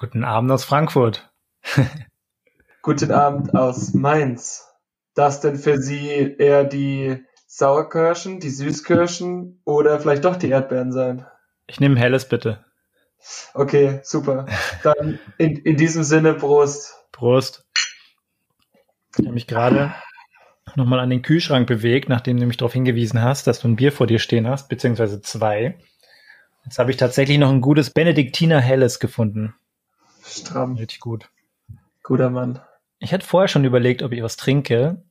Guten Abend aus Frankfurt. Guten Abend aus Mainz. Das denn für Sie eher die Sauerkirschen, die Süßkirschen oder vielleicht doch die Erdbeeren sein? Ich nehme helles bitte. Okay, super. Dann in, in diesem Sinne Prost. Prost. Ich habe mich gerade nochmal an den Kühlschrank bewegt, nachdem du mich darauf hingewiesen hast, dass du ein Bier vor dir stehen hast, beziehungsweise zwei. Jetzt habe ich tatsächlich noch ein gutes Benediktiner Helles gefunden. Stramm. Richtig gut. Guter Mann. Ich hätte vorher schon überlegt, ob ich was trinke,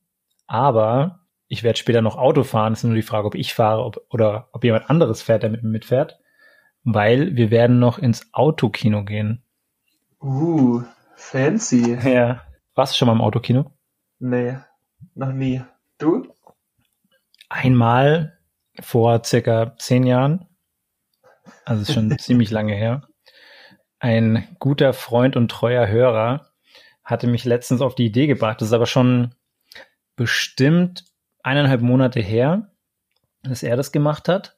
aber ich werde später noch Auto fahren. Es ist nur die Frage, ob ich fahre ob, oder ob jemand anderes fährt, der mit mir mitfährt, weil wir werden noch ins Autokino gehen. Uh, fancy. Ja. Warst du schon mal im Autokino? Nee, noch nie. Du? Einmal vor circa zehn Jahren. Also ist schon ziemlich lange her. Ein guter Freund und treuer Hörer hatte mich letztens auf die Idee gebracht. Das ist aber schon bestimmt eineinhalb Monate her, dass er das gemacht hat.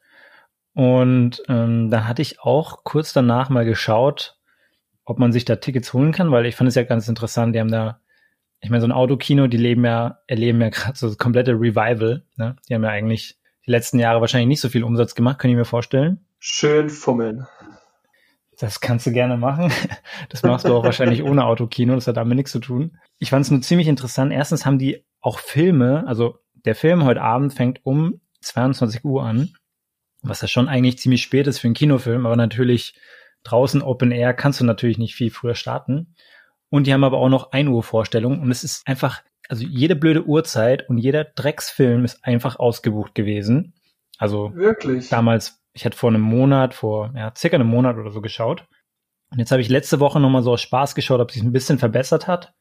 Und ähm, da hatte ich auch kurz danach mal geschaut, ob man sich da Tickets holen kann, weil ich fand es ja ganz interessant. Die haben da, ich meine, so ein Autokino, die leben ja, erleben ja gerade so das komplette Revival. Ne? Die haben ja eigentlich die letzten Jahre wahrscheinlich nicht so viel Umsatz gemacht, kann ich mir vorstellen. Schön fummeln. Das kannst du gerne machen. Das machst du auch wahrscheinlich ohne Autokino. Das hat damit nichts zu tun. Ich fand es nur ziemlich interessant. Erstens haben die auch Filme, also der Film heute Abend fängt um 22 Uhr an, was ja schon eigentlich ziemlich spät ist für einen Kinofilm, aber natürlich draußen Open Air kannst du natürlich nicht viel früher starten. Und die haben aber auch noch 1 Uhr Vorstellung und es ist einfach, also jede blöde Uhrzeit und jeder Drecksfilm ist einfach ausgebucht gewesen. Also Wirklich? damals ich hatte vor einem Monat, vor ja, circa einem Monat oder so geschaut. Und jetzt habe ich letzte Woche nochmal so aus Spaß geschaut, ob sich ein bisschen verbessert hat.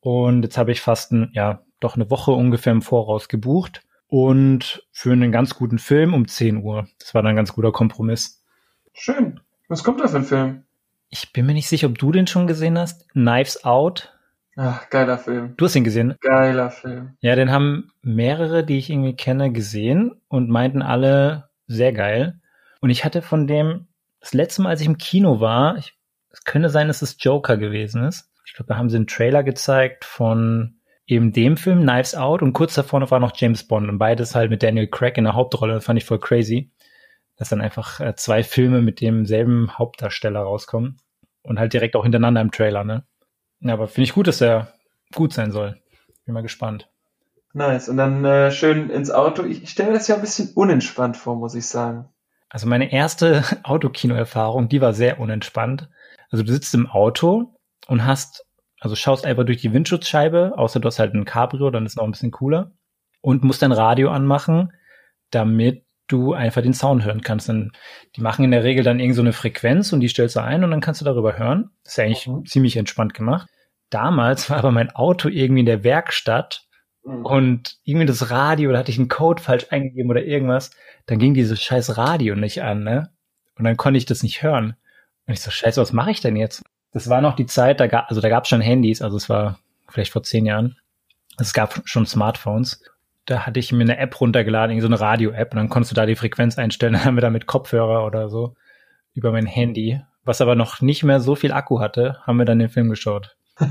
Und jetzt habe ich fast ein, ja, doch eine Woche ungefähr im Voraus gebucht. Und für einen ganz guten Film um 10 Uhr. Das war dann ein ganz guter Kompromiss. Schön. Was kommt da für ein Film? Ich bin mir nicht sicher, ob du den schon gesehen hast. Knives Out. Ach, geiler Film. Du hast ihn gesehen? Geiler Film. Ja, den haben mehrere, die ich irgendwie kenne, gesehen und meinten alle sehr geil. Und ich hatte von dem, das letzte Mal, als ich im Kino war, ich, es könnte sein, dass es Joker gewesen ist. Ich glaube, da haben sie einen Trailer gezeigt von eben dem Film, Knives Out, und kurz davor war noch James Bond und beides halt mit Daniel Craig in der Hauptrolle. Fand ich voll crazy, dass dann einfach äh, zwei Filme mit demselben Hauptdarsteller rauskommen und halt direkt auch hintereinander im Trailer, ne? Ja, aber finde ich gut, dass er gut sein soll. Bin mal gespannt. Nice. Und dann äh, schön ins Auto. Ich, ich stelle mir das ja ein bisschen unentspannt vor, muss ich sagen. Also meine erste Autokino-Erfahrung, die war sehr unentspannt. Also du sitzt im Auto und hast, also schaust einfach durch die Windschutzscheibe, außer du hast halt ein Cabrio, dann ist es noch ein bisschen cooler. Und musst dein Radio anmachen, damit du einfach den Sound hören kannst. Dann, die machen in der Regel dann irgend so eine Frequenz und die stellst du ein und dann kannst du darüber hören. Das ist ja eigentlich mhm. ziemlich entspannt gemacht. Damals war aber mein Auto irgendwie in der Werkstatt. Und irgendwie das Radio, da hatte ich einen Code falsch eingegeben oder irgendwas, dann ging dieses scheiß Radio nicht an, ne? Und dann konnte ich das nicht hören. Und ich so, scheiße, was mache ich denn jetzt? Das war noch die Zeit, da gab, also da gab es schon Handys, also es war vielleicht vor zehn Jahren. Es gab schon Smartphones. Da hatte ich mir eine App runtergeladen, so eine Radio-App, und dann konntest du da die Frequenz einstellen, dann haben wir da mit Kopfhörer oder so über mein Handy, was aber noch nicht mehr so viel Akku hatte, haben wir dann den Film geschaut.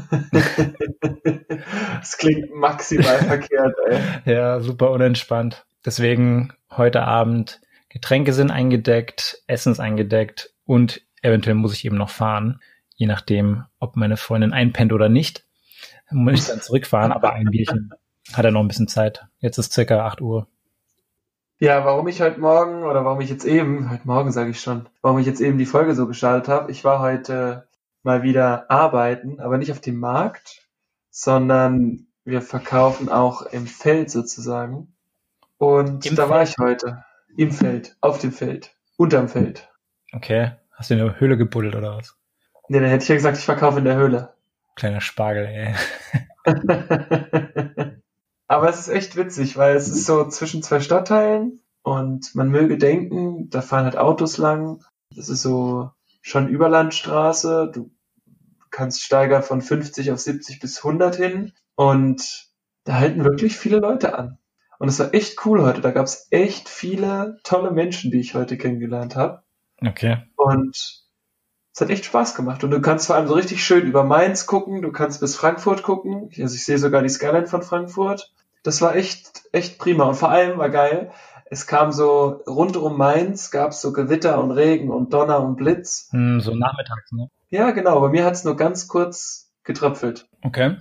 das klingt maximal verkehrt, ey. Ja, super unentspannt. Deswegen heute Abend Getränke sind eingedeckt, Essen ist eingedeckt und eventuell muss ich eben noch fahren. Je nachdem, ob meine Freundin einpennt oder nicht, muss ich dann zurückfahren, aber ein Bierchen hat er noch ein bisschen Zeit. Jetzt ist circa 8 Uhr. Ja, warum ich heute Morgen oder warum ich jetzt eben, heute Morgen sage ich schon, warum ich jetzt eben die Folge so gestaltet habe. Ich war heute mal wieder arbeiten, aber nicht auf dem Markt, sondern wir verkaufen auch im Feld sozusagen. Und Im da Feld? war ich heute. Im Feld, auf dem Feld, unterm Feld. Okay. Hast du in der Höhle gebuddelt oder was? Nee, dann hätte ich ja gesagt, ich verkaufe in der Höhle. Kleiner Spargel, ey. Aber es ist echt witzig, weil es ist so zwischen zwei Stadtteilen und man möge denken, da fahren halt Autos lang. Das ist so schon Überlandstraße. Du kannst steigern von 50 auf 70 bis 100 hin. Und da halten wirklich viele Leute an. Und es war echt cool heute. Da gab es echt viele tolle Menschen, die ich heute kennengelernt habe. Okay. Und Es hat echt Spaß gemacht. Und du kannst vor allem so richtig schön über Mainz gucken, du kannst bis Frankfurt gucken. Also ich sehe sogar die Skyline von Frankfurt. Das war echt, echt prima. Und vor allem war geil, es kam so rund um Mainz, gab es so Gewitter und Regen und Donner und Blitz. Hm, so nachmittags, ne? Ja, genau. Bei mir hat es nur ganz kurz getröpfelt. Okay.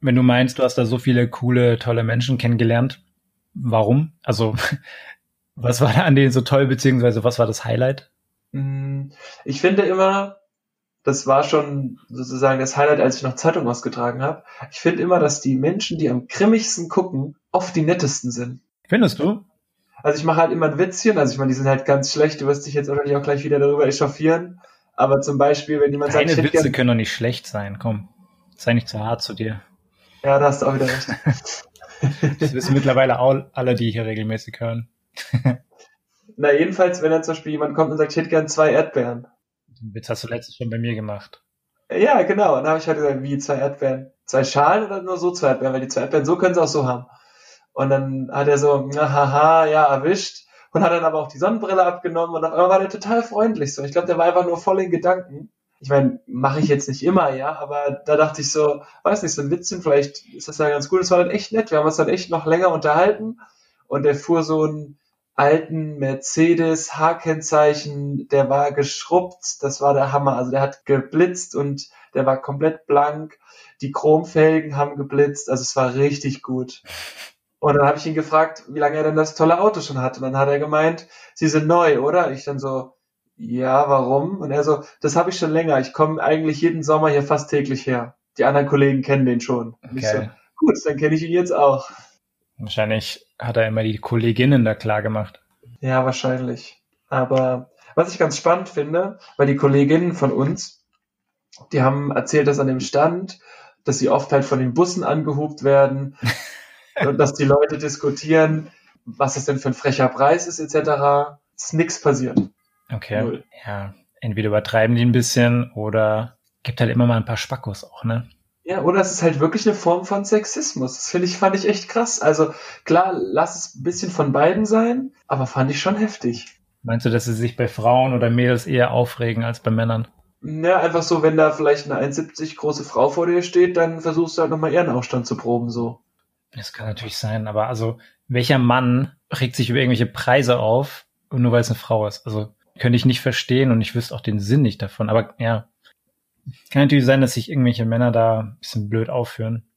Wenn du meinst, du hast da so viele coole, tolle Menschen kennengelernt, warum? Also, was war da an denen so toll, beziehungsweise was war das Highlight? Hm, ich finde immer, das war schon sozusagen das Highlight, als ich noch Zeitung ausgetragen habe. Ich finde immer, dass die Menschen, die am grimmigsten gucken, oft die nettesten sind. Findest du? Also ich mache halt immer ein Witzchen, also ich meine, die sind halt ganz schlecht, du wirst dich jetzt wahrscheinlich auch gleich wieder darüber echauffieren. Aber zum Beispiel, wenn jemand Deine sagt, ich hätte Witze gern, können doch nicht schlecht sein, komm. Sei nicht zu hart zu dir. ja, da hast du auch wieder recht. Das wissen mittlerweile auch alle, die hier regelmäßig hören. Na, jedenfalls, wenn dann zum Beispiel jemand kommt und sagt, ich hätte gern zwei Erdbeeren. Den Witz hast du letztes schon bei mir gemacht. Ja, genau. Und dann habe ich halt gesagt, wie zwei Erdbeeren? Zwei Schalen oder nur so zwei Erdbeeren? Weil die zwei Erdbeeren, so können sie auch so haben. Und dann hat er so, haha, ja, erwischt. Und hat dann aber auch die Sonnenbrille abgenommen und auf einmal war der total freundlich so. Ich glaube, der war einfach nur voll in Gedanken. Ich meine, mache ich jetzt nicht immer, ja, aber da dachte ich so, weiß nicht, so ein Witzchen, vielleicht ist das ja ganz gut. Es war dann echt nett. Wir haben uns dann echt noch länger unterhalten und der fuhr so einen alten Mercedes H-Kennzeichen, der war geschrubbt, das war der Hammer. Also der hat geblitzt und der war komplett blank. Die Chromfelgen haben geblitzt, also es war richtig gut. Und dann habe ich ihn gefragt, wie lange er denn das tolle Auto schon hat. Und dann hat er gemeint, sie sind neu, oder? Ich dann so, ja, warum? Und er so, das habe ich schon länger. Ich komme eigentlich jeden Sommer hier fast täglich her. Die anderen Kollegen kennen den schon. Ich so, Okay. gut, dann kenne ich ihn jetzt auch. Wahrscheinlich hat er immer die Kolleginnen da klar gemacht. Ja, wahrscheinlich. Aber was ich ganz spannend finde, weil die Kolleginnen von uns, die haben erzählt, dass an dem Stand, dass sie oft halt von den Bussen angehupt werden und dass die Leute diskutieren, was das denn für ein frecher Preis ist, etc. Ist nichts passiert. Okay. Null. Ja, entweder übertreiben die ein bisschen oder gibt halt immer mal ein paar Spackos auch, ne? Ja, oder es ist halt wirklich eine Form von Sexismus. Das finde ich, fand ich echt krass. Also klar, lass es ein bisschen von beiden sein, aber fand ich schon heftig. Meinst du, dass sie sich bei Frauen oder Mädels eher aufregen als bei Männern? Ja, einfach so, wenn da vielleicht eine 1,70 große Frau vor dir steht, dann versuchst du halt nochmal ihren Aufstand zu proben, so. Das kann natürlich sein, aber also welcher Mann regt sich über irgendwelche Preise auf, nur weil es eine Frau ist? Also könnte ich nicht verstehen und ich wüsste auch den Sinn nicht davon. Aber ja, kann natürlich sein, dass sich irgendwelche Männer da ein bisschen blöd aufführen.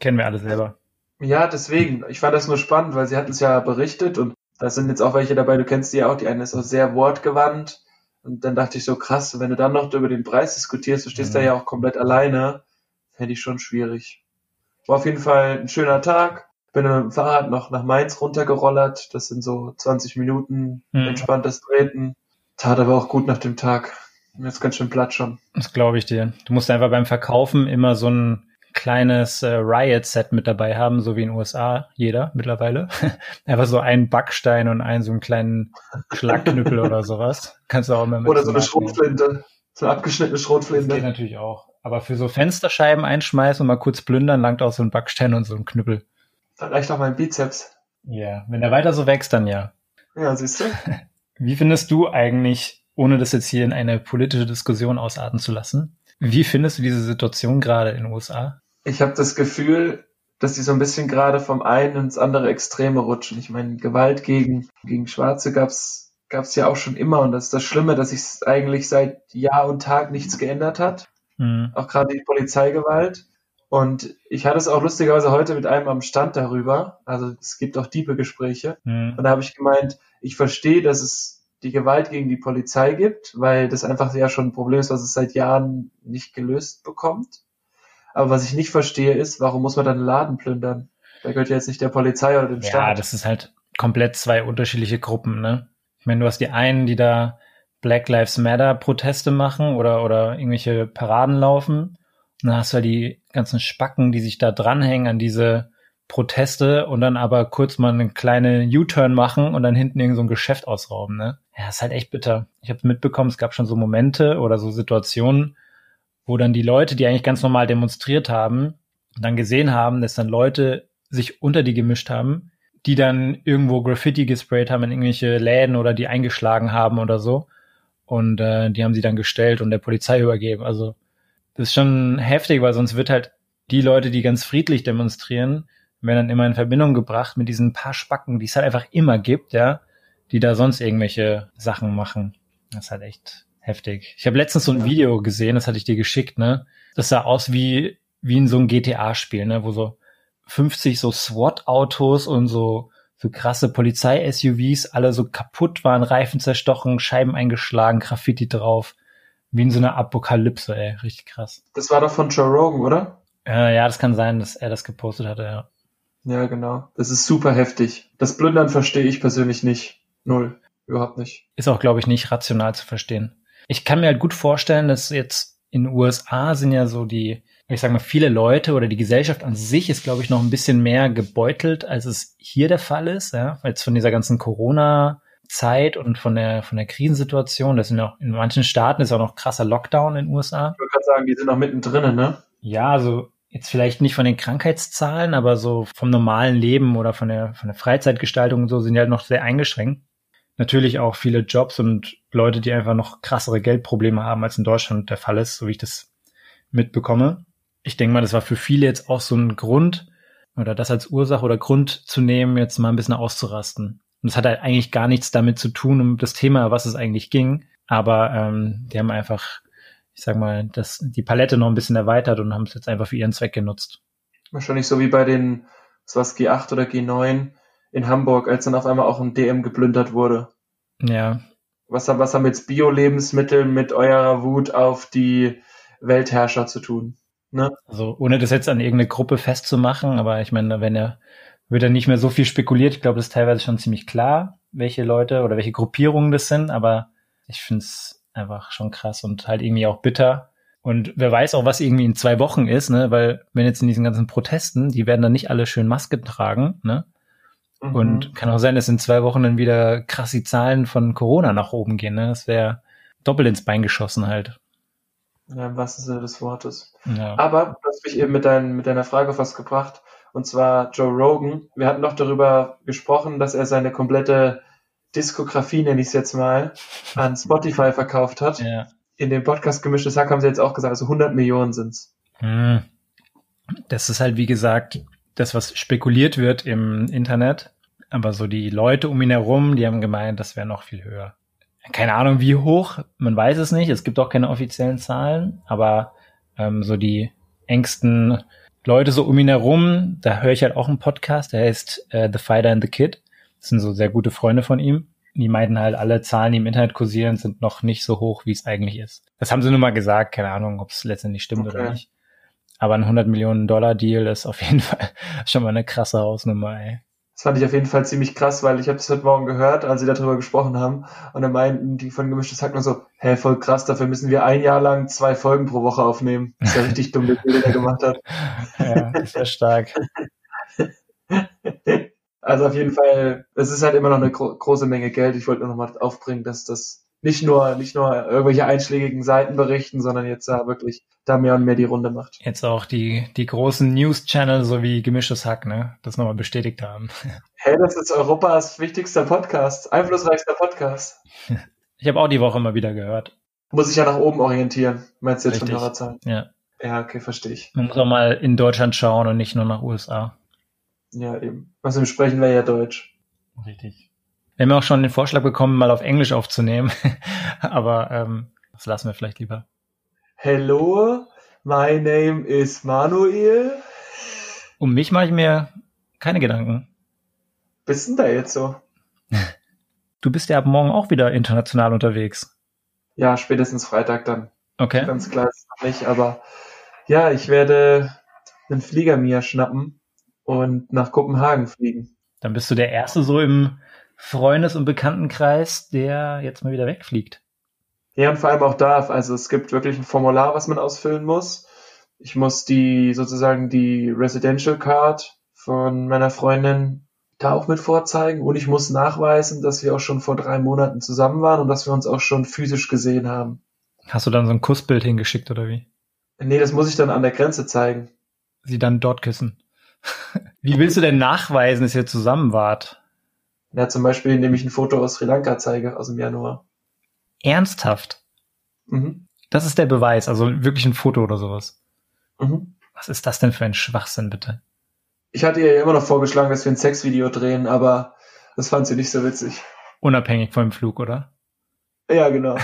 Kennen wir alle selber. Ja, deswegen. Ich fand das nur spannend, weil sie hat es ja berichtet und da sind jetzt auch welche dabei, du kennst die ja auch, die eine ist auch sehr wortgewandt. Und dann dachte ich so, krass, wenn du dann noch über den Preis diskutierst, du stehst Mhm. da ja auch komplett alleine, fände ich schon schwierig. War auf jeden Fall ein schöner Tag. Bin mit dem Fahrrad noch nach Mainz runtergerollert. Das sind so 20 Minuten Mhm. entspanntes Treten. Tat aber auch gut nach dem Tag. Mir ist ganz schön platt schon. Das glaube ich dir. Du musst einfach beim Verkaufen immer so ein kleines äh, Riot-Set mit dabei haben, so wie in den USA jeder mittlerweile. einfach so einen Backstein und einen so einen kleinen Schlagknüppel oder sowas. Kannst du auch immer mit Oder so eine. Schrotflinte. So eine abgeschnittene Das geht Schrotflinte. natürlich auch. Aber für so Fensterscheiben einschmeißen und mal kurz plündern, langt auch so ein Backstein und so ein Knüppel. Da reicht auch mein Bizeps. Ja, wenn der weiter so wächst, dann ja. Ja, siehst du? Wie findest du eigentlich, ohne das jetzt hier in eine politische Diskussion ausarten zu lassen, wie findest du diese Situation gerade in den USA? Ich habe das Gefühl, dass die so ein bisschen gerade vom einen ins andere Extreme rutschen. Ich meine, Gewalt gegen, gegen Schwarze gab's gab's ja auch schon immer und das ist das Schlimme, dass sich eigentlich seit Jahr und Tag nichts geändert hat. Hm. Auch gerade die Polizeigewalt. Und ich hatte es auch lustigerweise heute mit einem am Stand darüber. Also es gibt auch Diebe-Gespräche. Hm. Und da habe ich gemeint, ich verstehe, dass es die Gewalt gegen die Polizei gibt, weil das einfach ja schon ein Problem ist, was es seit Jahren nicht gelöst bekommt. Aber was ich nicht verstehe ist, warum muss man dann einen Laden plündern? Da gehört ja jetzt nicht der Polizei oder dem Ja, Staat. das ist halt komplett zwei unterschiedliche Gruppen, ne? Ich meine, du hast die einen, die da Black Lives Matter Proteste machen oder, oder irgendwelche Paraden laufen. Und dann hast du ja die ganzen Spacken, die sich da dranhängen an diese Proteste und dann aber kurz mal eine kleine U-Turn machen und dann hinten irgend so ein Geschäft ausrauben, ne? Ja, ist halt echt bitter. Ich habe mitbekommen, es gab schon so Momente oder so Situationen, wo dann die Leute, die eigentlich ganz normal demonstriert haben, dann gesehen haben, dass dann Leute sich unter die gemischt haben, die dann irgendwo Graffiti gesprayt haben in irgendwelche Läden oder die eingeschlagen haben oder so. Und äh, die haben sie dann gestellt und der Polizei übergeben. Also das ist schon heftig, weil sonst wird halt die Leute, die ganz friedlich demonstrieren, werden dann immer in Verbindung gebracht mit diesen paar Spacken, die es halt einfach immer gibt, ja, die da sonst irgendwelche Sachen machen. Das ist halt echt heftig. Ich habe letztens so ein Video gesehen, das hatte ich dir geschickt, ne? Das sah aus wie wie in so einem GTA-Spiel, ne, wo so 50 so SWAT-Autos und so so krasse Polizei-SUVs alle so kaputt waren, Reifen zerstochen, Scheiben eingeschlagen, Graffiti drauf. Wie in so einer Apokalypse, ey. Richtig krass. Das war doch von Joe Rogan, oder? Äh, ja, das kann sein, dass er das gepostet hatte, ja. Ja, genau. Das ist super heftig. Das Plündern verstehe ich persönlich nicht. Null. Überhaupt nicht. Ist auch, glaube ich, nicht rational zu verstehen. Ich kann mir halt gut vorstellen, dass jetzt in den USA sind ja so die, ich sage mal, viele Leute oder die Gesellschaft an sich ist, glaube ich, noch ein bisschen mehr gebeutelt, als es hier der Fall ist, ja, jetzt von dieser ganzen Corona Zeit und von der von der Krisensituation, das sind auch in manchen Staaten ist auch noch krasser Lockdown in den USA. Ich würde gerade sagen, die sind noch mittendrin, ne? Ja, also jetzt vielleicht nicht von den Krankheitszahlen, aber so vom normalen Leben oder von der von der Freizeitgestaltung und so sind die halt noch sehr eingeschränkt. Natürlich auch viele Jobs und Leute, die einfach noch krassere Geldprobleme haben, als in Deutschland der Fall ist, so wie ich das mitbekomme. Ich denke mal, das war für viele jetzt auch so ein Grund oder das als Ursache oder Grund zu nehmen, jetzt mal ein bisschen auszurasten. Und das hat halt eigentlich gar nichts damit zu tun, um das Thema, was es eigentlich ging. Aber ähm, die haben einfach, ich sag mal, das, die Palette noch ein bisschen erweitert und haben es jetzt einfach für ihren Zweck genutzt. Wahrscheinlich so wie bei den, was war's, G8 oder G9 in Hamburg, als dann auf einmal auch ein DM geplündert wurde. Ja. Was, was haben jetzt Bio-Lebensmittel mit eurer Wut auf die Weltherrscher zu tun? Ne? Also ohne das jetzt an irgendeine Gruppe festzumachen, aber ich meine, wenn er wird dann nicht mehr so viel spekuliert. Ich glaube, das ist teilweise schon ziemlich klar, welche Leute oder welche Gruppierungen das sind, aber ich finde es einfach schon krass und halt irgendwie auch bitter. Und wer weiß auch, was irgendwie in zwei Wochen ist, ne? Weil wenn jetzt in diesen ganzen Protesten, die werden dann nicht alle schön Masken tragen, ne? Mhm. Und kann auch sein, dass in zwei Wochen dann wieder krass die Zahlen von Corona nach oben gehen, ne? Das wäre doppelt ins Bein geschossen halt. Ja, im wahrsten Sinne des Wortes. Ja. Aber du hast mich eben mit, dein, mit deiner Frage fast gebracht und zwar Joe Rogan. Wir hatten noch darüber gesprochen, dass er seine komplette Diskografie, nenne ich es jetzt mal, an Spotify verkauft hat. Ja. In dem Podcast Gemischtes Hack haben sie jetzt auch gesagt, also 100 Millionen sind's. Hm. Das ist halt, wie gesagt, das, was spekuliert wird im Internet. Aber so die Leute um ihn herum, die haben gemeint, das wäre noch viel höher. Keine Ahnung, wie hoch, man weiß es nicht. Es gibt auch keine offiziellen Zahlen, aber ähm, so die engsten Leute so um ihn herum, da höre ich halt auch einen Podcast, der heißt äh, The Fighter and the Kid. Das sind so sehr gute Freunde von ihm. Die meinten halt, alle Zahlen, die im Internet kursieren, sind noch nicht so hoch, wie es eigentlich ist. Das haben sie nur mal gesagt, keine Ahnung, ob es letztendlich stimmt okay. oder nicht. Aber ein 100 Millionen Dollar Deal ist auf jeden Fall schon mal eine krasse Hausnummer, ey. Das fand ich auf jeden Fall ziemlich krass, weil ich habe das heute Morgen gehört, als sie darüber gesprochen haben. Und dann meinten die von Gemischtes Hack nur so, hä, voll krass, dafür müssen wir ein Jahr lang zwei Folgen pro Woche aufnehmen. Das ist ja richtig dumm, der der gemacht hat. Ja, ja stark. Also auf jeden Fall, es ist halt immer noch eine gro große Menge Geld. Ich wollte nur noch mal aufbringen, dass das nicht nur, nicht nur irgendwelche einschlägigen Seiten berichten, sondern jetzt da wirklich da mehr und mehr die Runde macht. Jetzt auch die, die großen News-Channel sowie Gemischtes Hack, ne, das nochmal bestätigt haben. Hey, das ist Europas wichtigster Podcast, einflussreichster Podcast. Ich habe auch die Woche mal wieder gehört. Muss ich ja nach oben orientieren, meinst du jetzt Richtig. von Hörerzahlen? Ja. Ja, okay, verstehe ich. Man muss auch mal in Deutschland schauen und nicht nur nach USA. Ja, eben. Was im Sprechen wäre ja Deutsch. Richtig. Wir haben auch schon den Vorschlag bekommen, mal auf Englisch aufzunehmen. Aber ähm, das lassen wir vielleicht lieber. Hello, my name is Manuel. Um mich mache ich mir keine Gedanken. Bist denn da jetzt so? Du bist ja ab morgen auch wieder international unterwegs. Ja, spätestens Freitag dann. Okay. Ganz klar ist noch nicht, aber ja, ich werde einen Flieger mir schnappen und nach Kopenhagen fliegen. Dann bist du der Erste so im Freundes- und Bekanntenkreis, der jetzt mal wieder wegfliegt. Ja, und vor allem auch darf. Also es gibt wirklich ein Formular, was man ausfüllen muss. Ich muss die sozusagen die Residential Card von meiner Freundin da auch mit vorzeigen und ich muss nachweisen, dass wir auch schon vor drei Monaten zusammen waren und dass wir uns auch schon physisch gesehen haben. Hast du dann so ein Kussbild hingeschickt oder wie? Nee, das muss ich dann an der Grenze zeigen. Sie dann dort küssen. wie willst du denn nachweisen, dass ihr zusammen wart? Ja, zum Beispiel, indem ich ein Foto aus Sri Lanka zeige, aus dem Januar. Ernsthaft? Mhm. Das ist der Beweis, also wirklich ein Foto oder sowas. Mhm. Was ist das denn für ein Schwachsinn, bitte? Ich hatte ihr ja immer noch vorgeschlagen, dass wir ein Sexvideo drehen, aber das fand sie nicht so witzig. Unabhängig vom Flug, oder? Ja, genau.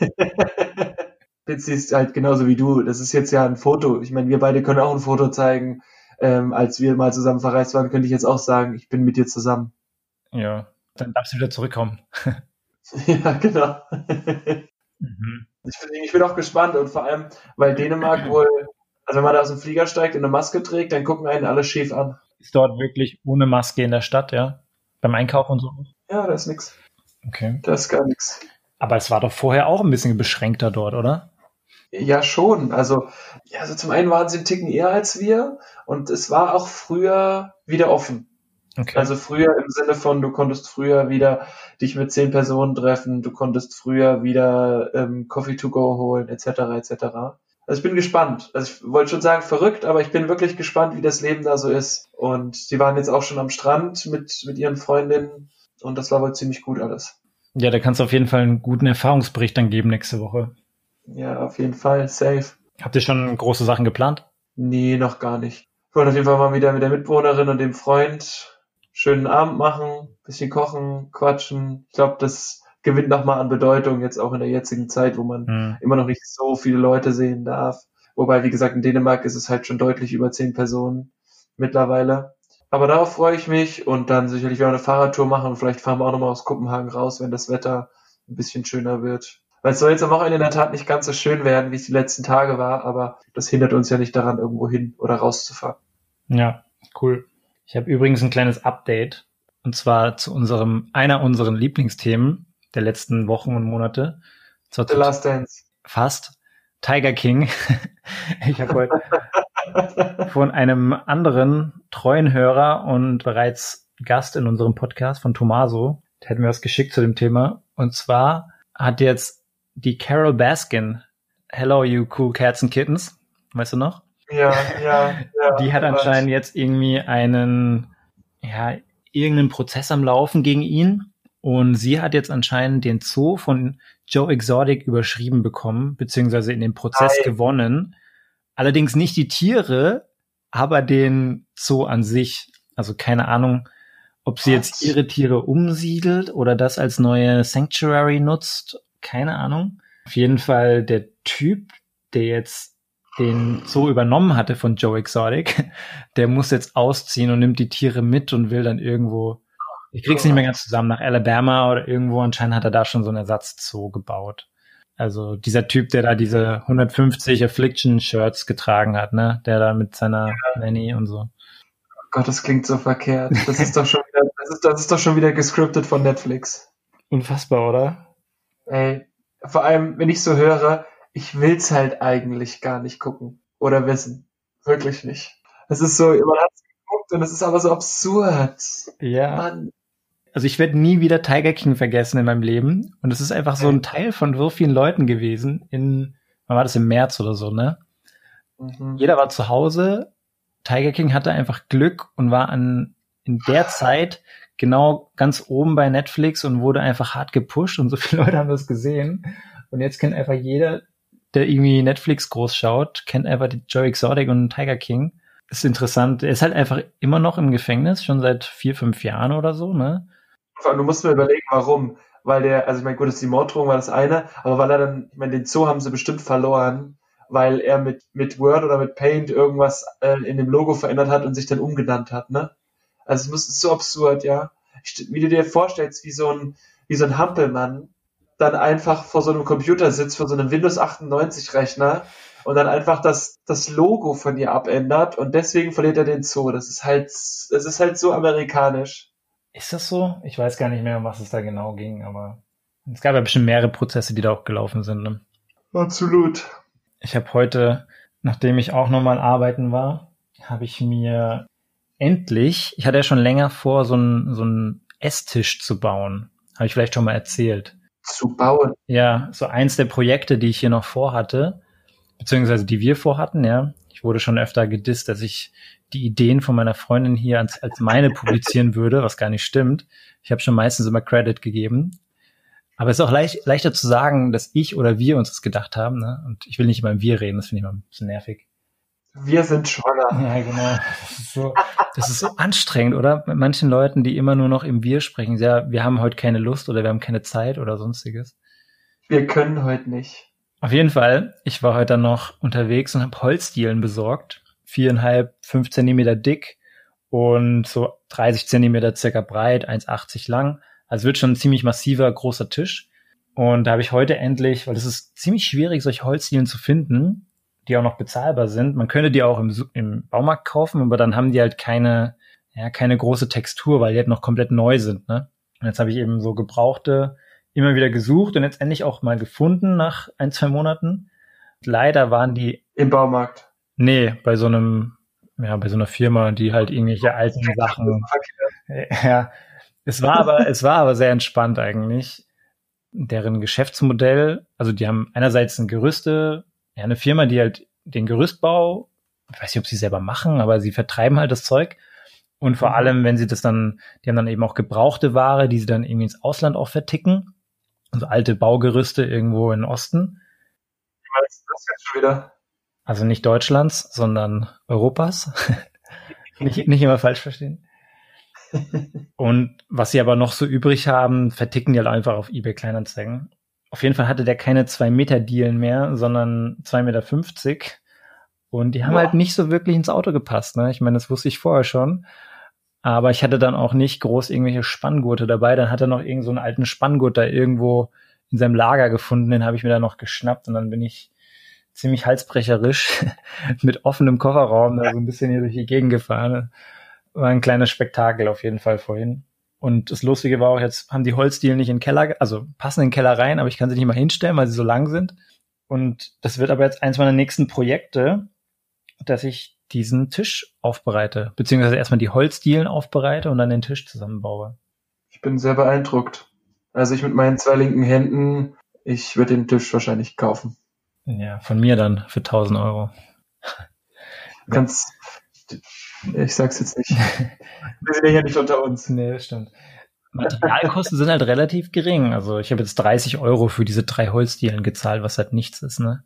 Bitsy ist halt genauso wie du. Das ist jetzt ja ein Foto. Ich meine, wir beide können auch ein Foto zeigen. Ähm, als wir mal zusammen verreist waren, könnte ich jetzt auch sagen, ich bin mit dir zusammen. Ja, dann darfst du wieder zurückkommen. ja, genau. mhm. ich, bin, ich bin auch gespannt und vor allem, weil Dänemark wohl, also wenn man da aus dem Flieger steigt und eine Maske trägt, dann gucken einen alle schief an. Ist dort wirklich ohne Maske in der Stadt, ja? Beim Einkaufen und so? Ja, da ist nix. Okay. Da ist gar nichts. Aber es war doch vorher auch ein bisschen beschränkter dort, oder? Ja, schon. Also, ja, also zum einen waren sie einen Ticken eher als wir und es war auch früher wieder offen. Okay. Also früher im Sinne von, du konntest früher wieder dich mit zehn Personen treffen, du konntest früher wieder ähm, Coffee to go holen, etc. etc. Also ich bin gespannt. Also ich wollte schon sagen verrückt, aber ich bin wirklich gespannt, wie das Leben da so ist. Und sie waren jetzt auch schon am Strand mit, mit ihren Freundinnen und das war wohl ziemlich gut alles. Ja, da kannst du auf jeden Fall einen guten Erfahrungsbericht dann geben nächste Woche. Ja, auf jeden Fall, safe. Habt ihr schon große Sachen geplant? Nee, noch gar nicht. Ich wollte auf jeden Fall mal wieder mit der Mitbewohnerin und dem Freund schönen Abend machen, bisschen kochen, quatschen. Ich glaube, das gewinnt nochmal an Bedeutung jetzt auch in der jetzigen Zeit, wo man hm. immer noch nicht so viele Leute sehen darf. Wobei, wie gesagt, in Dänemark ist es halt schon deutlich über zehn Personen mittlerweile. Aber darauf freue ich mich und dann sicherlich wieder eine Fahrradtour machen und vielleicht fahren wir auch nochmal aus Kopenhagen raus, wenn das Wetter ein bisschen schöner wird. Weil es soll jetzt am Wochenende in der Tat nicht ganz so schön werden, wie es die letzten Tage war, aber das hindert uns ja nicht daran, irgendwo hin oder rauszufahren. Ja, cool. Ich habe übrigens ein kleines Update und zwar zu unserem einer unserer Lieblingsthemen der letzten Wochen und Monate. The Last Dance. Fast. Tiger King. ich habe heute von einem anderen treuen Hörer und bereits Gast in unserem Podcast von Tomaso. Der hat mir was geschickt zu dem Thema. Und zwar hat jetzt die Carol Baskin, Hello You Cool Cats and Kittens, weißt du noch? Ja, ja, ja. Die hat anscheinend jetzt irgendwie einen, ja, irgendeinen Prozess am Laufen gegen ihn. Und sie hat jetzt anscheinend den Zoo von Joe Exotic überschrieben bekommen, beziehungsweise in dem Prozess Nein. gewonnen. Allerdings nicht die Tiere, aber den Zoo an sich. Also keine Ahnung, ob sie Was? jetzt ihre Tiere umsiedelt oder das als neue Sanctuary nutzt. Keine Ahnung. Auf jeden Fall der Typ, der jetzt den Zoo übernommen hatte von Joe Exotic, der muss jetzt ausziehen und nimmt die Tiere mit und will dann irgendwo, ich krieg's nicht mehr ganz zusammen, nach Alabama oder irgendwo, anscheinend hat er da schon so einen Ersatzzoo gebaut. Also dieser Typ, der da diese 150 Affliction-Shirts getragen hat, ne? Der da mit seiner ja. Nanny und so. Oh Gott, das klingt so verkehrt. Das ist doch schon wieder, das ist, das ist doch schon wieder gescriptet von Netflix. Unfassbar, oder? Ey, vor allem, wenn ich so höre, ich will's halt eigentlich gar nicht gucken oder wissen. Wirklich nicht. Es ist so, man hat's geguckt und es ist aber so absurd. Ja. Mann. Also ich werde nie wieder Tiger King vergessen in meinem Leben. Und es ist einfach so ein Teil von so vielen Leuten gewesen. In, wann war das im März oder so, ne? Mhm. Jeder war zu Hause. Tiger King hatte einfach Glück und war an, in der Zeit genau ganz oben bei Netflix und wurde einfach hart gepusht und so viele Leute haben das gesehen. Und jetzt kennt einfach jeder, der irgendwie Netflix groß schaut, kennt einfach die Joe Exotic und Tiger King. ist interessant. Er ist halt einfach immer noch im Gefängnis, schon seit vier, fünf Jahren oder so, ne? Du musst mir überlegen, warum. Weil der, also ich meine, gut, das die Morddrohung war das eine, aber weil er dann, ich meine, den Zoo haben sie bestimmt verloren, weil er mit, mit Word oder mit Paint irgendwas äh, in dem Logo verändert hat und sich dann umgenannt hat, ne? Also es ist so absurd, ja. Wie du dir vorstellst, wie so ein, wie so ein Hampelmann dann einfach vor so einem Computer sitzt, vor so einem Windows 98 Rechner und dann einfach das, das Logo von ihr abändert und deswegen verliert er den Zoo. Das ist halt, das ist halt so amerikanisch. Ist das so? Ich weiß gar nicht mehr, um was es da genau ging, aber es gab ja bestimmt mehrere Prozesse, die da auch gelaufen sind. Ne? Absolut. Ich habe heute, nachdem ich auch nochmal arbeiten war, habe ich mir endlich, ich hatte ja schon länger vor, so einen so einen Esstisch zu bauen. Habe ich vielleicht schon mal erzählt. Zu bauen? Ja, so eins der Projekte, die ich hier noch vorhatte, beziehungsweise die wir vorhatten, ja. Ich wurde schon öfter gedisst, dass ich die Ideen von meiner Freundin hier als, als meine publizieren würde, was gar nicht stimmt. Ich habe schon meistens immer Credit gegeben. Aber es ist auch leicht, leichter zu sagen, dass ich oder wir uns das gedacht haben. Ne? Und ich will nicht immer im Wir reden, das finde ich mal ein bisschen nervig. Wir sind Schwanger. Ja, genau. Das ist, so, das ist so anstrengend, oder? Mit manchen Leuten, die immer nur noch im Wir sprechen. Ja, wir haben heute keine Lust oder wir haben keine Zeit oder sonstiges. Wir können heute nicht. Auf jeden Fall, ich war heute dann noch unterwegs und habe Holzdielen besorgt. Viereinhalb, fünf Zentimeter dick und so 30 Zentimeter circa breit, 1,80 lang. Also wird schon ein ziemlich massiver, großer Tisch. Und da habe ich heute endlich, weil es ist ziemlich schwierig, solche Holzdielen zu finden, die auch noch bezahlbar sind. Man könnte die auch im, im Baumarkt kaufen, aber dann haben die halt keine, ja, keine große Textur, weil die halt noch komplett neu sind. Ne? Und jetzt habe ich eben so gebrauchte immer wieder gesucht und jetzt endlich auch mal gefunden nach ein, zwei Monaten. Leider waren die. Im Baumarkt. Nee, bei so einem, ja, bei so einer Firma, die halt irgendwelche alten Sachen. Ja. Es war aber, es war aber sehr entspannt eigentlich. Deren Geschäftsmodell, also die haben einerseits ein Gerüste, ja, eine Firma, die halt den Gerüstbau, ich weiß nicht, ob sie selber machen, aber sie vertreiben halt das Zeug. Und vor mhm. allem, wenn sie das dann, die haben dann eben auch gebrauchte Ware, die sie dann irgendwie ins Ausland auch verticken. Also alte Baugerüste irgendwo in Osten. Wie meinst du das jetzt schon wieder? Also nicht Deutschlands, sondern Europas. nicht, nicht immer falsch verstehen. Und was sie aber noch so übrig haben, verticken die halt einfach auf eBay Kleinanzeigen. Auf jeden Fall hatte der keine 2 Meter Dielen mehr, sondern 2,50 Meter. Und die haben Boah. halt nicht so wirklich ins Auto gepasst. Ne? Ich meine, das wusste ich vorher schon. Aber ich hatte dann auch nicht groß irgendwelche Spanngurte dabei. Dann hat er noch irgendeinen so einen alten Spanngurt da irgendwo in seinem Lager gefunden. Den habe ich mir dann noch geschnappt und dann bin ich ziemlich halsbrecherisch mit offenem Kofferraum da so ein bisschen hier durch die Gegend gefahren. War ein kleines Spektakel auf jeden Fall vorhin. Und das Lustige war auch, jetzt haben die Holzdielen nicht in den Keller, also passen in den Keller rein, aber ich kann sie nicht mal hinstellen, weil sie so lang sind. Und das wird aber jetzt eins meiner nächsten Projekte, dass ich diesen Tisch aufbereite, beziehungsweise erstmal die Holzdielen aufbereite und dann den Tisch zusammenbaue. Ich bin sehr beeindruckt. Also ich mit meinen zwei linken Händen, ich würde den Tisch wahrscheinlich kaufen. Ja, von mir dann für 1000 Euro. Ganz, ich sag's jetzt nicht. Wir sind ja nicht unter uns. Nee, das stimmt. Materialkosten sind halt relativ gering. Also ich habe jetzt 30 Euro für diese drei Holzdielen gezahlt, was halt nichts ist, ne?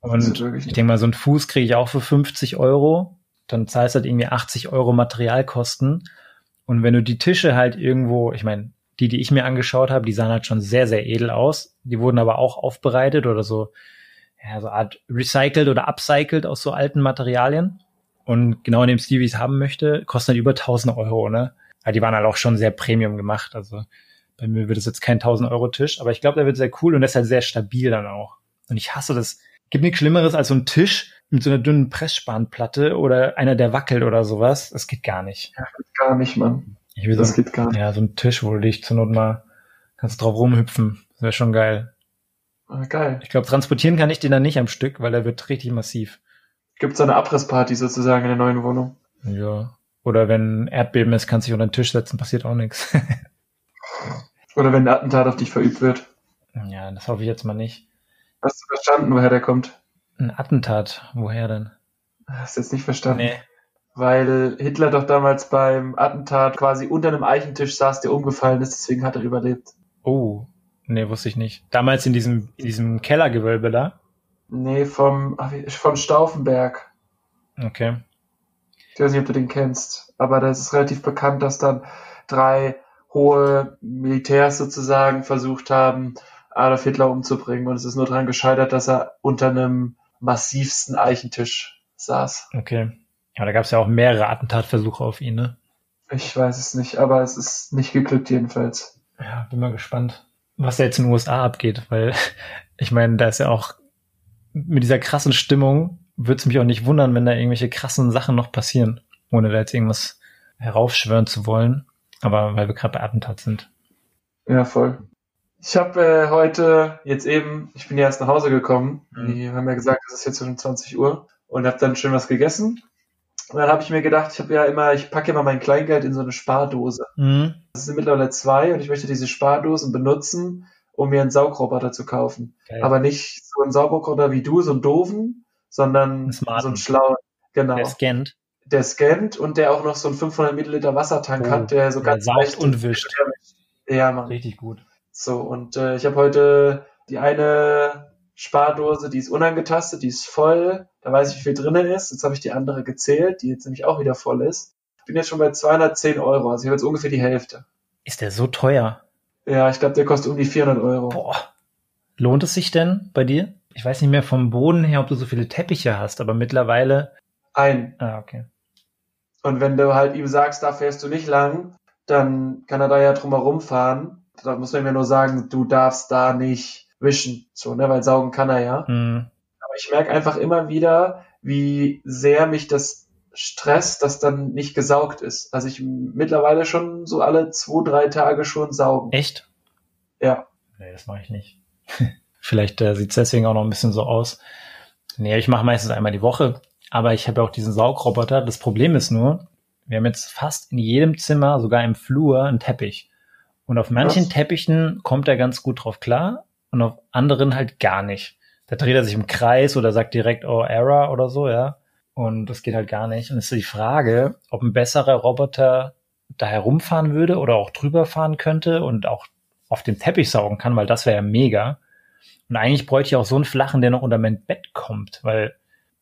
Und ich denke mal, so ein Fuß kriege ich auch für 50 Euro. Dann zahlst du halt irgendwie 80 Euro Materialkosten. Und wenn du die Tische halt irgendwo, ich meine, die, die ich mir angeschaut habe, die sahen halt schon sehr, sehr edel aus. Die wurden aber auch aufbereitet oder so, ja, so Art recycelt oder upcycled aus so alten Materialien. Und genau in dem Stil, wie ich es haben möchte, kosten halt über 1000 Euro, ne? Aber die waren halt auch schon sehr Premium gemacht. Also bei mir wird es jetzt kein 1000 Euro Tisch, aber ich glaube, der wird sehr cool und der ist halt sehr stabil dann auch. Und ich hasse das, Gibt nichts Schlimmeres als so ein Tisch mit so einer dünnen Pressspanplatte oder einer, der wackelt oder sowas. Das geht gar nicht. Ja, gar nicht, Mann. Ich will das so, geht gar nicht. Ja, so ein Tisch, wo du dich zur Not mal kannst drauf rumhüpfen. Das wäre schon geil. Ah, geil. Ich glaube, transportieren kann ich den dann nicht am Stück, weil er wird richtig massiv. Gibt es eine Abrissparty sozusagen in der neuen Wohnung? Ja. Oder wenn Erdbeben ist, kannst du dich unter den Tisch setzen, passiert auch nichts. Oder wenn ein Attentat auf dich verübt wird. Ja, das hoffe ich jetzt mal nicht. Hast du verstanden, woher der kommt? Ein Attentat. Woher denn? Hast du jetzt nicht verstanden? Nee. Weil Hitler doch damals beim Attentat quasi unter einem Eichentisch saß, der umgefallen ist, deswegen hat er überlebt. Oh, nee, wusste ich nicht. Damals in diesem, in diesem Kellergewölbe da? Nee, vom, von Stauffenberg. Okay. Ich weiß nicht, ob du den kennst, aber da ist es relativ bekannt, dass dann drei hohe Militärs sozusagen versucht haben, Adolf Hitler umzubringen. Und es ist nur daran gescheitert, dass er unter einem massivsten Eichentisch saß. Okay. Ja, da gab es ja auch mehrere Attentatversuche auf ihn, ne? Ich weiß es nicht, aber es ist nicht geglückt jedenfalls. Ja, bin mal gespannt, was da jetzt in den USA abgeht, weil ich meine, da ist ja auch mit dieser krassen Stimmung, würde es mich auch nicht wundern, wenn da irgendwelche krassen Sachen noch passieren, ohne da jetzt irgendwas heraufschwören zu wollen. Aber weil wir gerade bei Attentat sind. Ja, voll. Ich habe äh, heute jetzt eben, ich bin ja erst nach Hause gekommen. Mhm. Die haben ja gesagt, es ist jetzt schon 20 Uhr und habe dann schön was gegessen. Und dann habe ich mir gedacht, ich habe ja immer, ich packe immer mein Kleingeld in so eine Spardose. Mhm. Das sind mittlerweile zwei und ich möchte diese Spardosen benutzen, um mir einen Saugroboter zu kaufen. Okay. Aber nicht so einen Saugroboter wie du, so einen doofen, sondern so einen schlauen. Genau. Der scannt. Der scannt und der auch noch so einen 500 Milliliter Wassertank oh, hat, der so ganz saugt und wischt. Ja, Mann. Richtig gut. So, und äh, ich habe heute die eine Spardose, die ist unangetastet, die ist voll. Da weiß ich, wie viel drinnen ist. Jetzt habe ich die andere gezählt, die jetzt nämlich auch wieder voll ist. Ich bin jetzt schon bei 210 Euro, also ich habe jetzt ungefähr die Hälfte. Ist der so teuer? Ja, ich glaube, der kostet um die 400 Euro. Boah. Lohnt es sich denn bei dir? Ich weiß nicht mehr vom Boden her, ob du so viele Teppiche hast, aber mittlerweile. Ein. Ah, okay. Und wenn du halt ihm sagst, da fährst du nicht lang, dann kann er da ja drum herum fahren. Da muss man mir nur sagen, du darfst da nicht wischen, so, ne, weil saugen kann er ja. Hm. Aber ich merke einfach immer wieder, wie sehr mich das stresst, dass dann nicht gesaugt ist. Also ich mittlerweile schon so alle zwei, drei Tage schon saugen. Echt? Ja. Nee, das mache ich nicht. Vielleicht äh, sieht es deswegen auch noch ein bisschen so aus. Nee, ich mache meistens einmal die Woche, aber ich habe ja auch diesen Saugroboter. Das Problem ist nur, wir haben jetzt fast in jedem Zimmer, sogar im Flur, einen Teppich. Und auf manchen Was? Teppichen kommt er ganz gut drauf klar und auf anderen halt gar nicht. Da dreht er sich im Kreis oder sagt direkt, oh, Error oder so, ja. Und das geht halt gar nicht. Und es ist die Frage, ob ein besserer Roboter da herumfahren würde oder auch drüber fahren könnte und auch auf dem Teppich saugen kann, weil das wäre ja mega. Und eigentlich bräuchte ich auch so einen flachen, der noch unter mein Bett kommt, weil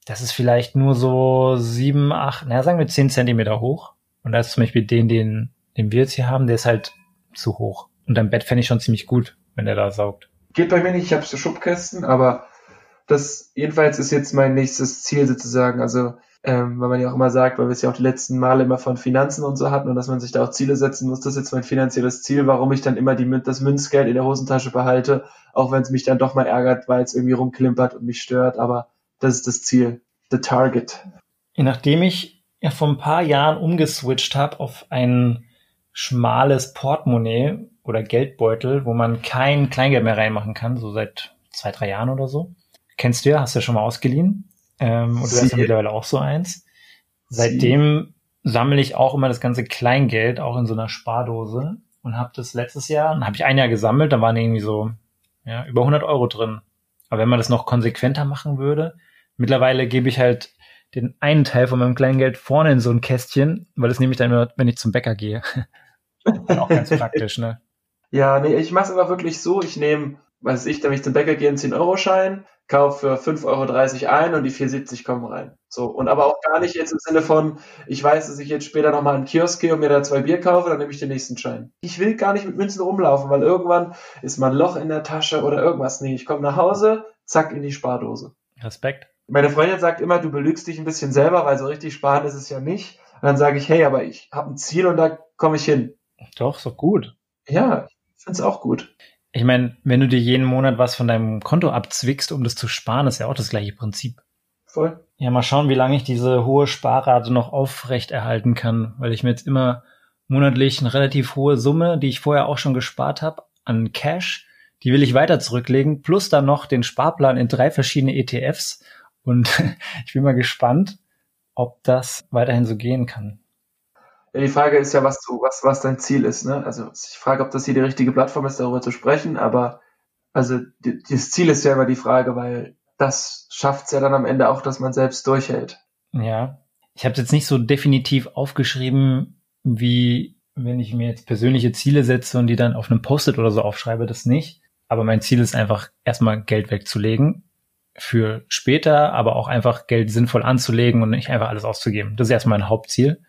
das ist vielleicht nur so sieben, acht, naja, sagen wir zehn Zentimeter hoch. Und da ist zum Beispiel den, den, den wir jetzt hier haben, der ist halt zu hoch. Und dein Bett fände ich schon ziemlich gut, wenn der da saugt. Geht bei mir nicht, ich habe so Schubkästen, aber das jedenfalls ist jetzt mein nächstes Ziel sozusagen. Also, ähm, weil man ja auch immer sagt, weil wir es ja auch die letzten Male immer von Finanzen und so hatten und dass man sich da auch Ziele setzen muss, das ist jetzt mein finanzielles Ziel, warum ich dann immer die, das Münzgeld in der Hosentasche behalte, auch wenn es mich dann doch mal ärgert, weil es irgendwie rumklimpert und mich stört, aber das ist das Ziel, the target. Nachdem ich ja vor ein paar Jahren umgeswitcht habe auf ein schmales Portemonnaie oder Geldbeutel, wo man kein Kleingeld mehr reinmachen kann, so seit zwei, drei Jahren oder so. Kennst du ja, hast du ja schon mal ausgeliehen. Ähm, und du hast ja Sie- mittlerweile auch so eins. Seitdem sammle ich auch immer das ganze Kleingeld, auch in so einer Spardose. Und habe das letztes Jahr, dann habe ich ein Jahr gesammelt, da waren irgendwie so ja, über 100 Euro drin. Aber wenn man das noch konsequenter machen würde, mittlerweile gebe ich halt den einen Teil von meinem Kleingeld vorne in so ein Kästchen, weil das nehme ich dann immer, wenn ich zum Bäcker gehe. auch ganz praktisch, ne? Ja, nee, ich mache es aber wirklich so, ich nehme, weiß ich, wenn ich zum Bäcker gehe, einen 10-Euro-Schein, kaufe für 5,30 Euro ein und die 4,70 kommen rein. So, und aber auch gar nicht jetzt im Sinne von, ich weiß, dass ich jetzt später nochmal in den Kiosk gehe und mir da zwei Bier kaufe, dann nehme ich den nächsten Schein. Ich will gar nicht mit Münzen rumlaufen, weil irgendwann ist mal ein Loch in der Tasche oder irgendwas. Nee, ich komme nach Hause, zack, in die Spardose. Respekt. Meine Freundin sagt immer, du belügst dich ein bisschen selber, weil so richtig sparen ist es ja nicht. Und dann sage ich, hey, aber ich habe ein Ziel und da komme ich hin. Doch, so gut. Ja, ich finde es auch gut. Ich meine, wenn du dir jeden Monat was von deinem Konto abzwickst, um das zu sparen, ist ja auch das gleiche Prinzip. Voll. Ja, mal schauen, wie lange ich diese hohe Sparrate noch aufrecht erhalten kann, weil ich mir jetzt immer monatlich eine relativ hohe Summe, die ich vorher auch schon gespart habe, an Cash, die will ich weiter zurücklegen, plus dann noch den Sparplan in drei verschiedene ETFs. Und ich bin mal gespannt, ob das weiterhin so gehen kann. Ja, die Frage ist ja, was du, was, was dein Ziel ist, ne? Also ich frage, ob das hier die richtige Plattform ist, darüber zu sprechen, aber also die, das Ziel ist ja immer die Frage, weil das schafft es ja dann am Ende auch, dass man selbst durchhält. Ja, ich habe jetzt nicht so definitiv aufgeschrieben, wie wenn ich mir jetzt persönliche Ziele setze und die dann auf einem Post-it oder so aufschreibe, das nicht. Aber mein Ziel ist einfach erstmal Geld wegzulegen für später, aber auch einfach Geld sinnvoll anzulegen und nicht einfach alles auszugeben. Das ist erstmal mein Hauptziel.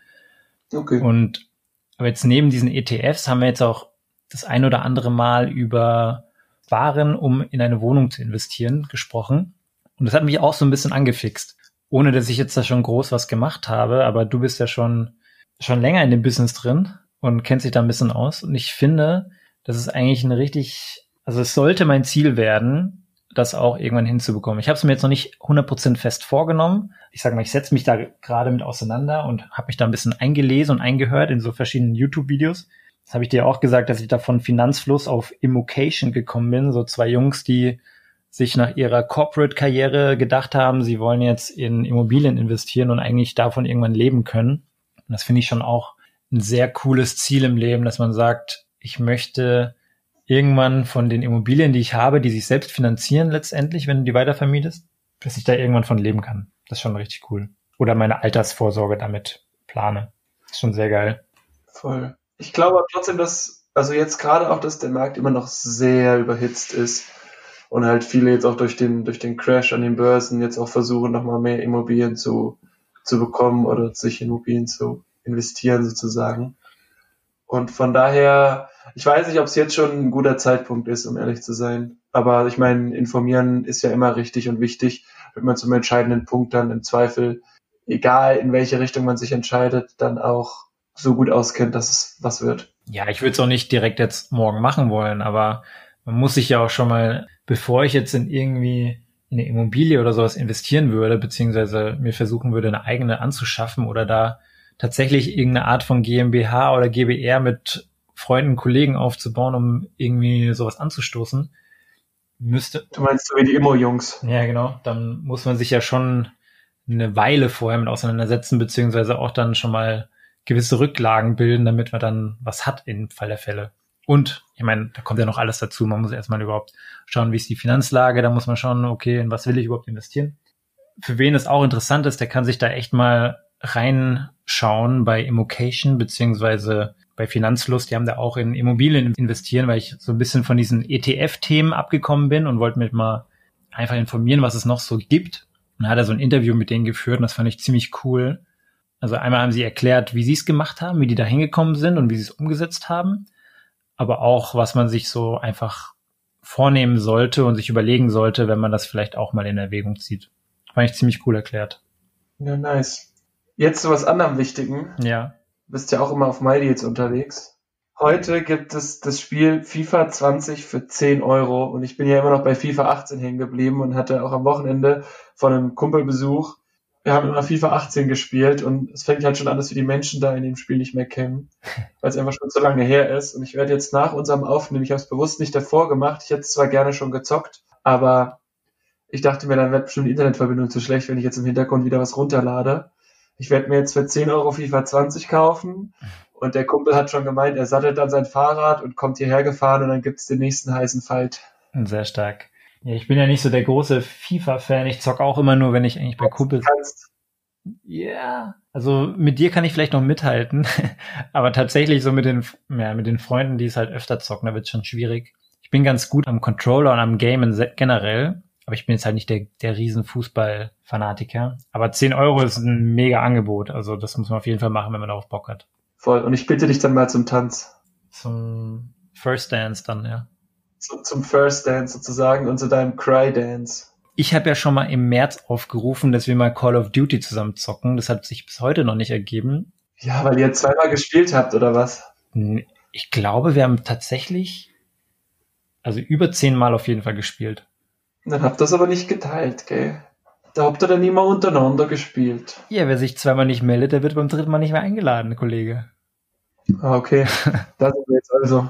Okay. Und aber jetzt neben diesen ETFs haben wir jetzt auch das ein oder andere Mal über Sparen, um in eine Wohnung zu investieren, gesprochen. Und das hat mich auch so ein bisschen angefixt. Ohne dass ich jetzt da schon groß was gemacht habe, aber du bist ja schon, schon länger in dem Business drin und kennst dich da ein bisschen aus. Und ich finde, das ist eigentlich ein richtig, also es sollte mein Ziel werden, das auch irgendwann hinzubekommen. Ich habe es mir jetzt noch nicht 100% fest vorgenommen. Ich sage mal, ich setze mich da gerade mit auseinander und habe mich da ein bisschen eingelesen und eingehört in so verschiedenen YouTube-Videos. Das habe ich dir auch gesagt, dass ich da von Finanzfluss auf Immocation gekommen bin. So zwei Jungs, die sich nach ihrer Corporate-Karriere gedacht haben, sie wollen jetzt in Immobilien investieren und eigentlich davon irgendwann leben können. Und das finde ich schon auch ein sehr cooles Ziel im Leben, dass man sagt, ich möchte irgendwann von den Immobilien, die ich habe, die sich selbst finanzieren letztendlich, wenn du die weitervermietest, dass ich da irgendwann von leben kann. Das ist schon richtig cool. Oder meine Altersvorsorge damit plane. Das ist schon sehr geil. Voll. Ich glaube aber trotzdem, dass also jetzt gerade auch, dass der Markt immer noch sehr überhitzt ist und halt viele jetzt auch durch den, durch den Crash an den Börsen jetzt auch versuchen, nochmal mehr Immobilien zu, zu bekommen oder sich in Immobilien zu investieren sozusagen. Und von daher, ich weiß nicht, ob es jetzt schon ein guter Zeitpunkt ist, um ehrlich zu sein. Aber ich meine, informieren ist ja immer richtig und wichtig, wenn man zum entscheidenden Punkt dann im Zweifel, egal in welche Richtung man sich entscheidet, dann auch so gut auskennt, dass es was wird. Ja, ich würde es auch nicht direkt jetzt morgen machen wollen, aber man muss sich ja auch schon mal, bevor ich jetzt in irgendwie in eine Immobilie oder sowas investieren würde, beziehungsweise mir versuchen würde, eine eigene anzuschaffen oder da tatsächlich irgendeine Art von GmbH oder GBR mit Freunden, Kollegen aufzubauen, um irgendwie sowas anzustoßen, müsste. Du meinst so wie die Immo-Jungs. Ja, genau. Dann muss man sich ja schon eine Weile vorher mit auseinandersetzen, beziehungsweise auch dann schon mal gewisse Rücklagen bilden, damit man dann was hat im Fall der Fälle. Und ich meine, da kommt ja noch alles dazu. Man muss erstmal überhaupt schauen, wie ist die Finanzlage. Da muss man schauen, okay, in was will ich überhaupt investieren. Für wen es auch interessant ist, der kann sich da echt mal reinschauen bei Immocation beziehungsweise bei Finanzlust. Die haben da auch in Immobilien investieren, weil ich so ein bisschen von diesen ETF-Themen abgekommen bin und wollte mich mal einfach informieren, was es noch so gibt. Und hat er so ein Interview mit denen geführt und das fand ich ziemlich cool. Also einmal haben sie erklärt, wie sie es gemacht haben, wie die da hingekommen sind und wie sie es umgesetzt haben, aber auch, was man sich so einfach vornehmen sollte und sich überlegen sollte, wenn man das vielleicht auch mal in Erwägung zieht. Fand ich ziemlich cool erklärt. Ja, nice. Jetzt zu was anderem Wichtigen. Ja. Du bist ja auch immer auf MyDeals unterwegs. Heute gibt es das Spiel FIFA 20 für 10 Euro und ich bin ja immer noch bei FIFA 18 hängen geblieben und hatte auch am Wochenende von einem Kumpelbesuch wir haben immer FIFA 18 gespielt und es fängt halt schon an, dass wir die Menschen da in dem Spiel nicht mehr kennen, weil es einfach schon so lange her ist. Und ich werde jetzt nach unserem Aufnehmen, ich habe es bewusst nicht davor gemacht, ich hätte es zwar gerne schon gezockt, aber ich dachte mir, dann wird bestimmt die Internetverbindung zu schlecht, wenn ich jetzt im Hintergrund wieder was runterlade. Ich werde mir jetzt für 10 Euro FIFA 20 kaufen und der Kumpel hat schon gemeint, er sattelt dann sein Fahrrad und kommt hierher gefahren und dann gibt's den nächsten heißen Fight. Sehr stark. Ja, ich bin ja nicht so der große FIFA-Fan. Ich zock auch immer nur, wenn ich eigentlich bei Kumpels. Ja, yeah. also mit dir kann ich vielleicht noch mithalten, aber tatsächlich so mit den, ja, mit den Freunden, die es halt öfter zocken, da wird schon schwierig. Ich bin ganz gut am Controller und am Game generell, aber ich bin jetzt halt nicht der, der riesen Fußball-Fanatiker. Aber 10 Euro ist ein mega Angebot, also das muss man auf jeden Fall machen, wenn man darauf Bock hat. Voll, und ich bitte dich dann mal zum Tanz. Zum First Dance dann, ja zu, zum First Dance sozusagen und zu deinem Cry Dance. Ich habe ja schon mal im März aufgerufen, dass wir mal Call of Duty zusammen zocken. Das hat sich bis heute noch nicht ergeben. Ja, weil ihr zweimal gespielt habt, oder was? Ich glaube, wir haben tatsächlich, also über zehnmal auf jeden Fall gespielt. Dann habt ihr das aber nicht geteilt, gell? Da habt ihr dann immer untereinander gespielt. Ja, wer sich zweimal nicht meldet, der wird beim dritten Mal nicht mehr eingeladen, Kollege. Ah, okay. Da sind wir jetzt also.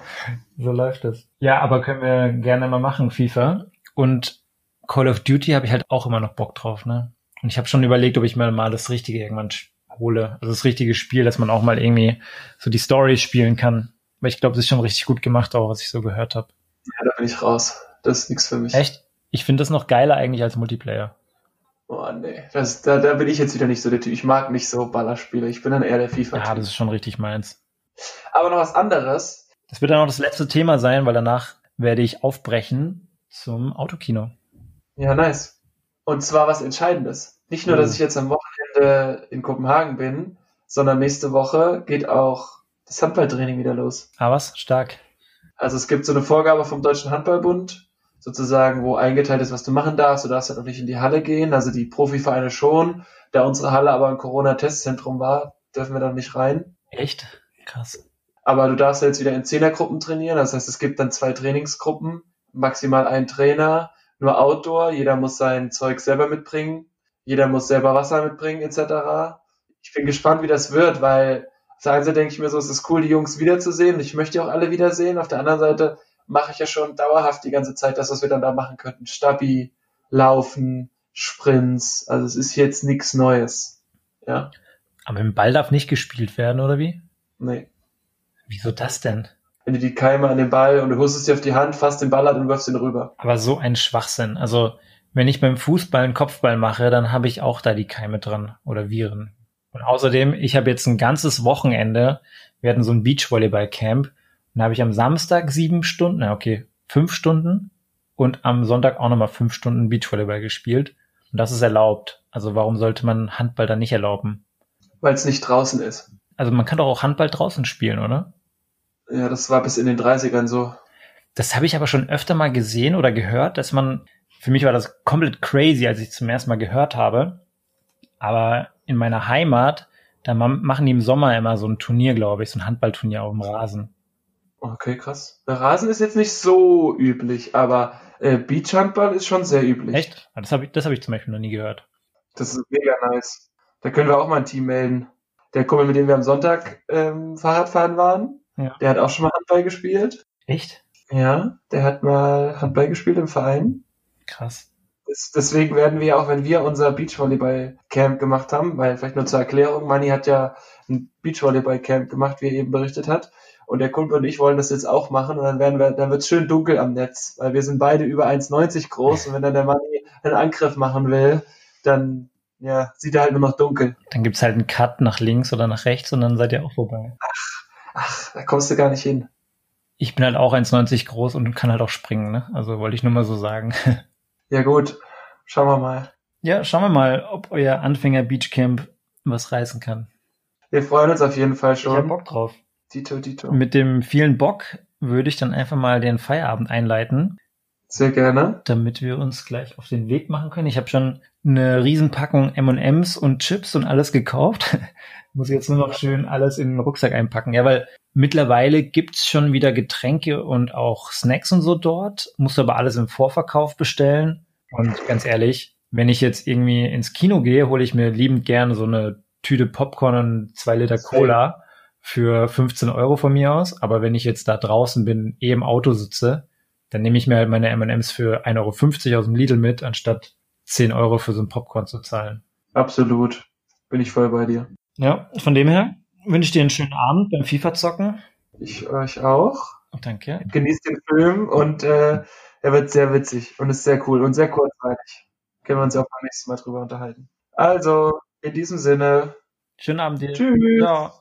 So läuft es. Ja, aber können wir gerne mal machen, FIFA. Und Call of Duty habe ich halt auch immer noch Bock drauf, ne? Und ich habe schon überlegt, ob ich mir mal das Richtige irgendwann hole. Also das richtige Spiel, dass man auch mal irgendwie so die Story spielen kann. Weil ich glaube, das ist schon richtig gut gemacht, auch was ich so gehört habe. Ja, da bin ich raus. Das ist nichts für mich. Echt? Ich finde das noch geiler eigentlich als Multiplayer. Oh nee, das, da, da bin ich jetzt wieder nicht so der Typ. Ich mag nicht so Ballerspiele. Ich bin dann eher der FIFA. -Typ. Ja, das ist schon richtig meins. Aber noch was anderes. Das wird dann auch das letzte Thema sein, weil danach werde ich aufbrechen zum Autokino. Ja, nice. Und zwar was Entscheidendes. Nicht nur, dass mhm. ich jetzt am Wochenende in Kopenhagen bin, sondern nächste Woche geht auch das Handballtraining wieder los. Ah, was? Stark. Also es gibt so eine Vorgabe vom Deutschen Handballbund, sozusagen, wo eingeteilt ist, was du machen darfst. Du darfst halt noch nicht in die Halle gehen, also die Profivereine schon. Da unsere Halle aber ein Corona-Testzentrum war, dürfen wir dann nicht rein. Echt? Krass. Aber du darfst jetzt wieder in Zehnergruppen trainieren. Das heißt, es gibt dann zwei Trainingsgruppen, maximal ein Trainer, nur Outdoor. Jeder muss sein Zeug selber mitbringen. Jeder muss selber Wasser mitbringen, etc. Ich bin gespannt, wie das wird, weil auf der einen Seite denke ich mir so, es ist cool, die Jungs wiederzusehen. Ich möchte auch alle wiedersehen. Auf der anderen Seite mache ich ja schon dauerhaft die ganze Zeit das, was wir dann da machen könnten. Stabi, Laufen, Sprints. Also es ist jetzt nichts Neues. Ja. Aber im Ball darf nicht gespielt werden, oder wie? Nee. Wieso das denn? Wenn du die Keime an den Ball und du hustest dir auf die Hand, fasst den Ball an und wirfst ihn rüber. Aber so ein Schwachsinn. Also, wenn ich beim Fußball einen Kopfball mache, dann habe ich auch da die Keime dran oder Viren. Und außerdem, ich habe jetzt ein ganzes Wochenende, wir hatten so ein Beachvolleyball-Camp Dann habe ich am Samstag sieben Stunden, na okay, fünf Stunden und am Sonntag auch nochmal fünf Stunden Beachvolleyball gespielt. Und das ist erlaubt. Also warum sollte man Handball dann nicht erlauben? Weil es nicht draußen ist. Also man kann doch auch Handball draußen spielen, oder? Ja, das war bis in den 30ern so. Das habe ich aber schon öfter mal gesehen oder gehört, dass man, für mich war das komplett crazy, als ich zum ersten Mal gehört habe. Aber in meiner Heimat, da machen die im Sommer immer so ein Turnier, glaube ich, so ein Handballturnier auf dem Rasen. Okay, krass. Der Rasen ist jetzt nicht so üblich, aber äh, Beachhandball ist schon sehr üblich. Echt? Ah, das habe ich, das hab ich zum Beispiel noch nie gehört. Das ist mega nice. Da können wir auch mal ein Team melden. Der Kumpel, mit dem wir am Sonntag ähm, Fahrradfahren waren, ja. der hat auch schon mal Handball gespielt. Echt? Ja, der hat mal Handball gespielt im Verein. Krass. Das, deswegen werden wir auch, wenn wir unser Beachvolleyball-Camp gemacht haben, weil vielleicht nur zur Erklärung, Manni hat ja ein Beachvolleyball-Camp gemacht, wie er eben berichtet hat. Und der Kumpel und ich wollen das jetzt auch machen und dann werden wir, dann wird es schön dunkel am Netz, weil wir sind beide über 1,90 groß und wenn dann der Manni einen Angriff machen will, dann ja, sieht er halt nur noch dunkel. Dann gibt's halt einen Cut nach links oder nach rechts und dann seid ihr auch vorbei. Ach, ach da kommst du gar nicht hin. Ich bin halt auch 1,90 groß und kann halt auch springen, ne? Also wollte ich nur mal so sagen. Ja gut, schauen wir mal. Ja, schauen wir mal, ob euer Anfänger Beachcamp was reißen kann. Wir freuen uns auf jeden Fall schon. Ich hab Bock drauf. Dito, Dito. Mit dem vielen Bock würde ich dann einfach mal den Feierabend einleiten. Sehr gerne. Damit wir uns gleich auf den Weg machen können. Ich habe schon eine Riesenpackung M&M's und Chips und alles gekauft. Muss jetzt nur noch schön alles in den Rucksack einpacken. Ja, weil mittlerweile gibt's schon wieder Getränke und auch Snacks und so dort. Musst aber alles im Vorverkauf bestellen. Und ganz ehrlich, wenn ich jetzt irgendwie ins Kino gehe, hole ich mir liebend gerne so eine Tüte Popcorn und zwei Liter Cola für 15 Euro von mir aus. Aber wenn ich jetzt da draußen bin, eh im Auto sitze, dann nehme ich mir halt meine M&M's für 1,50 Euro aus dem Lidl mit, anstatt 10 Euro für so ein Popcorn zu zahlen. Absolut. Bin ich voll bei dir. Ja, von dem her wünsche ich dir einen schönen Abend beim FIFA zocken. Ich euch auch. Danke. Genießt den Film und äh, er wird sehr witzig und ist sehr cool und sehr kurzweilig. Können wir uns auch beim nächsten Mal drüber unterhalten. Also, in diesem Sinne. Schönen Abend dir. Tschüss. Ciao.